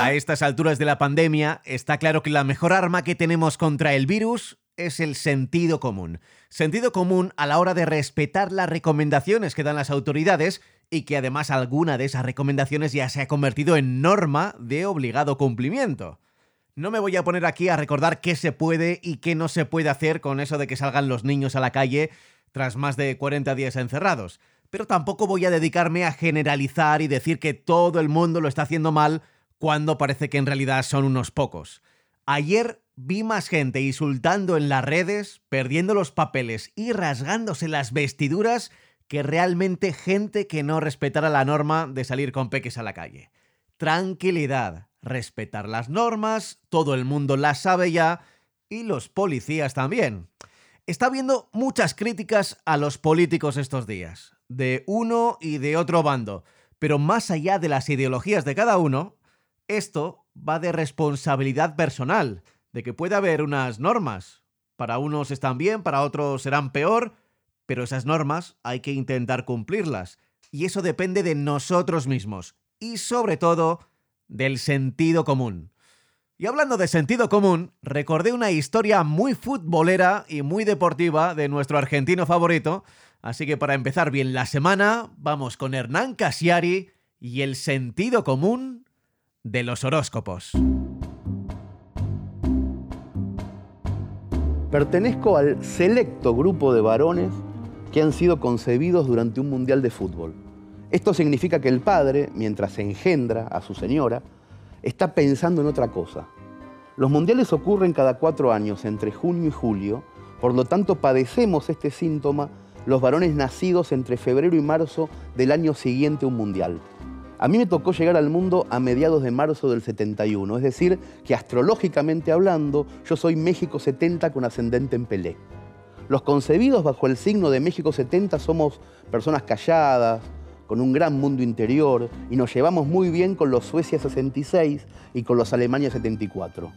A estas alturas de la pandemia está claro que la mejor arma que tenemos contra el virus es el sentido común. Sentido común a la hora de respetar las recomendaciones que dan las autoridades y que además alguna de esas recomendaciones ya se ha convertido en norma de obligado cumplimiento. No me voy a poner aquí a recordar qué se puede y qué no se puede hacer con eso de que salgan los niños a la calle tras más de 40 días encerrados, pero tampoco voy a dedicarme a generalizar y decir que todo el mundo lo está haciendo mal cuando parece que en realidad son unos pocos. Ayer vi más gente insultando en las redes, perdiendo los papeles y rasgándose las vestiduras que realmente gente que no respetara la norma de salir con peques a la calle. Tranquilidad, respetar las normas, todo el mundo las sabe ya y los policías también. Está habiendo muchas críticas a los políticos estos días, de uno y de otro bando, pero más allá de las ideologías de cada uno, esto va de responsabilidad personal, de que puede haber unas normas. Para unos están bien, para otros serán peor, pero esas normas hay que intentar cumplirlas. Y eso depende de nosotros mismos. Y sobre todo, del sentido común. Y hablando de sentido común, recordé una historia muy futbolera y muy deportiva de nuestro argentino favorito. Así que para empezar bien la semana, vamos con Hernán Casiari y el sentido común de los horóscopos. Pertenezco al selecto grupo de varones que han sido concebidos durante un mundial de fútbol. Esto significa que el padre, mientras engendra a su señora, está pensando en otra cosa. Los mundiales ocurren cada cuatro años, entre junio y julio, por lo tanto padecemos este síntoma los varones nacidos entre febrero y marzo del año siguiente un mundial. A mí me tocó llegar al mundo a mediados de marzo del 71, es decir, que astrológicamente hablando, yo soy México 70 con ascendente en Pelé. Los concebidos bajo el signo de México 70 somos personas calladas, con un gran mundo interior, y nos llevamos muy bien con los Suecia 66 y con los Alemania 74.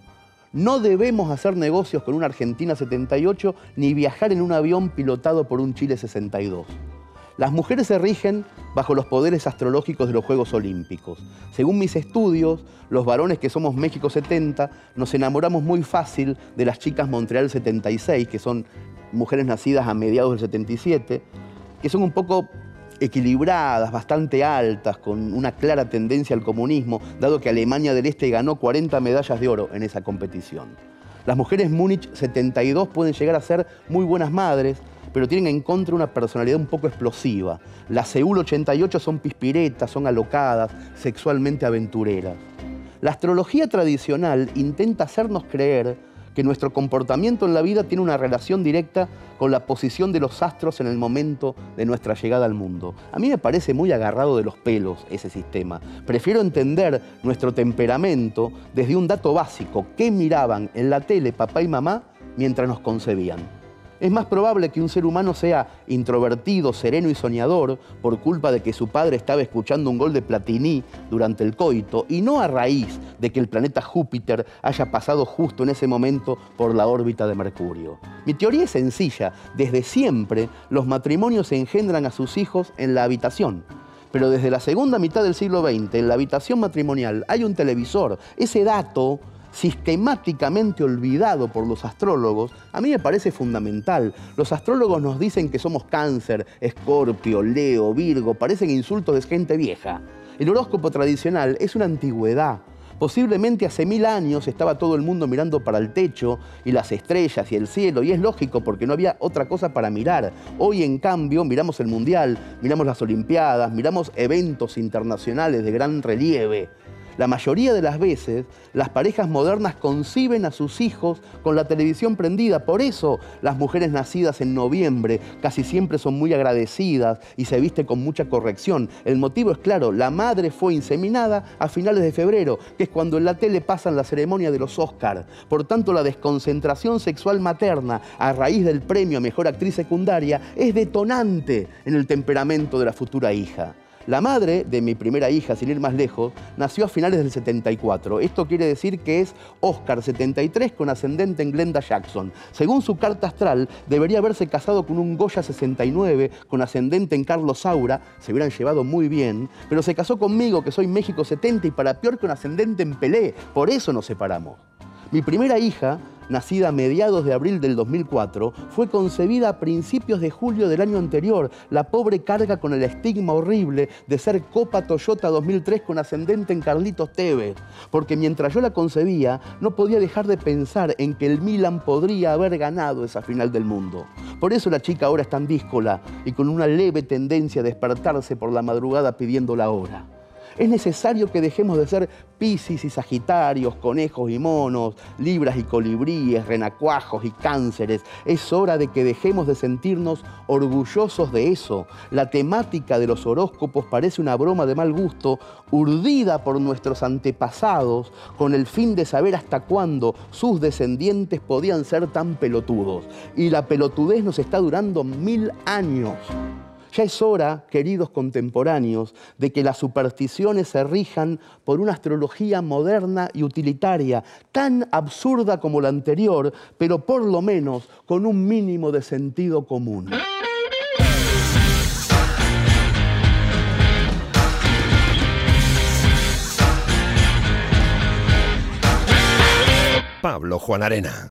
No debemos hacer negocios con una Argentina 78 ni viajar en un avión pilotado por un Chile 62. Las mujeres se rigen bajo los poderes astrológicos de los Juegos Olímpicos. Según mis estudios, los varones que somos México 70 nos enamoramos muy fácil de las chicas Montreal 76, que son mujeres nacidas a mediados del 77, que son un poco equilibradas, bastante altas, con una clara tendencia al comunismo, dado que Alemania del Este ganó 40 medallas de oro en esa competición. Las mujeres Múnich 72 pueden llegar a ser muy buenas madres, pero tienen en contra una personalidad un poco explosiva. Las Seúl 88 son pispiretas, son alocadas, sexualmente aventureras. La astrología tradicional intenta hacernos creer que nuestro comportamiento en la vida tiene una relación directa con la posición de los astros en el momento de nuestra llegada al mundo. A mí me parece muy agarrado de los pelos ese sistema. Prefiero entender nuestro temperamento desde un dato básico, qué miraban en la tele papá y mamá mientras nos concebían. Es más probable que un ser humano sea introvertido, sereno y soñador por culpa de que su padre estaba escuchando un gol de Platini durante el coito y no a raíz de que el planeta Júpiter haya pasado justo en ese momento por la órbita de Mercurio. Mi teoría es sencilla. Desde siempre los matrimonios engendran a sus hijos en la habitación. Pero desde la segunda mitad del siglo XX, en la habitación matrimonial hay un televisor. Ese dato sistemáticamente olvidado por los astrólogos, a mí me parece fundamental. Los astrólogos nos dicen que somos cáncer, escorpio, leo, virgo, parecen insultos de gente vieja. El horóscopo tradicional es una antigüedad. Posiblemente hace mil años estaba todo el mundo mirando para el techo y las estrellas y el cielo, y es lógico porque no había otra cosa para mirar. Hoy, en cambio, miramos el Mundial, miramos las Olimpiadas, miramos eventos internacionales de gran relieve. La mayoría de las veces, las parejas modernas conciben a sus hijos con la televisión prendida. Por eso las mujeres nacidas en noviembre casi siempre son muy agradecidas y se visten con mucha corrección. El motivo es claro, la madre fue inseminada a finales de febrero, que es cuando en la tele pasan la ceremonia de los Oscar. Por tanto, la desconcentración sexual materna a raíz del premio a Mejor Actriz Secundaria es detonante en el temperamento de la futura hija. La madre de mi primera hija, sin ir más lejos, nació a finales del 74. Esto quiere decir que es Oscar 73 con ascendente en Glenda Jackson. Según su carta astral, debería haberse casado con un Goya 69 con ascendente en Carlos Saura. Se hubieran llevado muy bien, pero se casó conmigo, que soy México 70 y para peor con ascendente en Pelé. Por eso nos separamos. Mi primera hija nacida a mediados de abril del 2004, fue concebida a principios de julio del año anterior. La pobre carga con el estigma horrible de ser Copa Toyota 2003 con ascendente en Carlitos Tevez, porque mientras yo la concebía, no podía dejar de pensar en que el Milan podría haber ganado esa final del mundo. Por eso la chica ahora está en díscola y con una leve tendencia a despertarse por la madrugada pidiendo la hora. Es necesario que dejemos de ser piscis y sagitarios, conejos y monos, libras y colibríes, renacuajos y cánceres. Es hora de que dejemos de sentirnos orgullosos de eso. La temática de los horóscopos parece una broma de mal gusto, urdida por nuestros antepasados, con el fin de saber hasta cuándo sus descendientes podían ser tan pelotudos. Y la pelotudez nos está durando mil años. Ya es hora, queridos contemporáneos, de que las supersticiones se rijan por una astrología moderna y utilitaria, tan absurda como la anterior, pero por lo menos con un mínimo de sentido común. Pablo Juan Arena.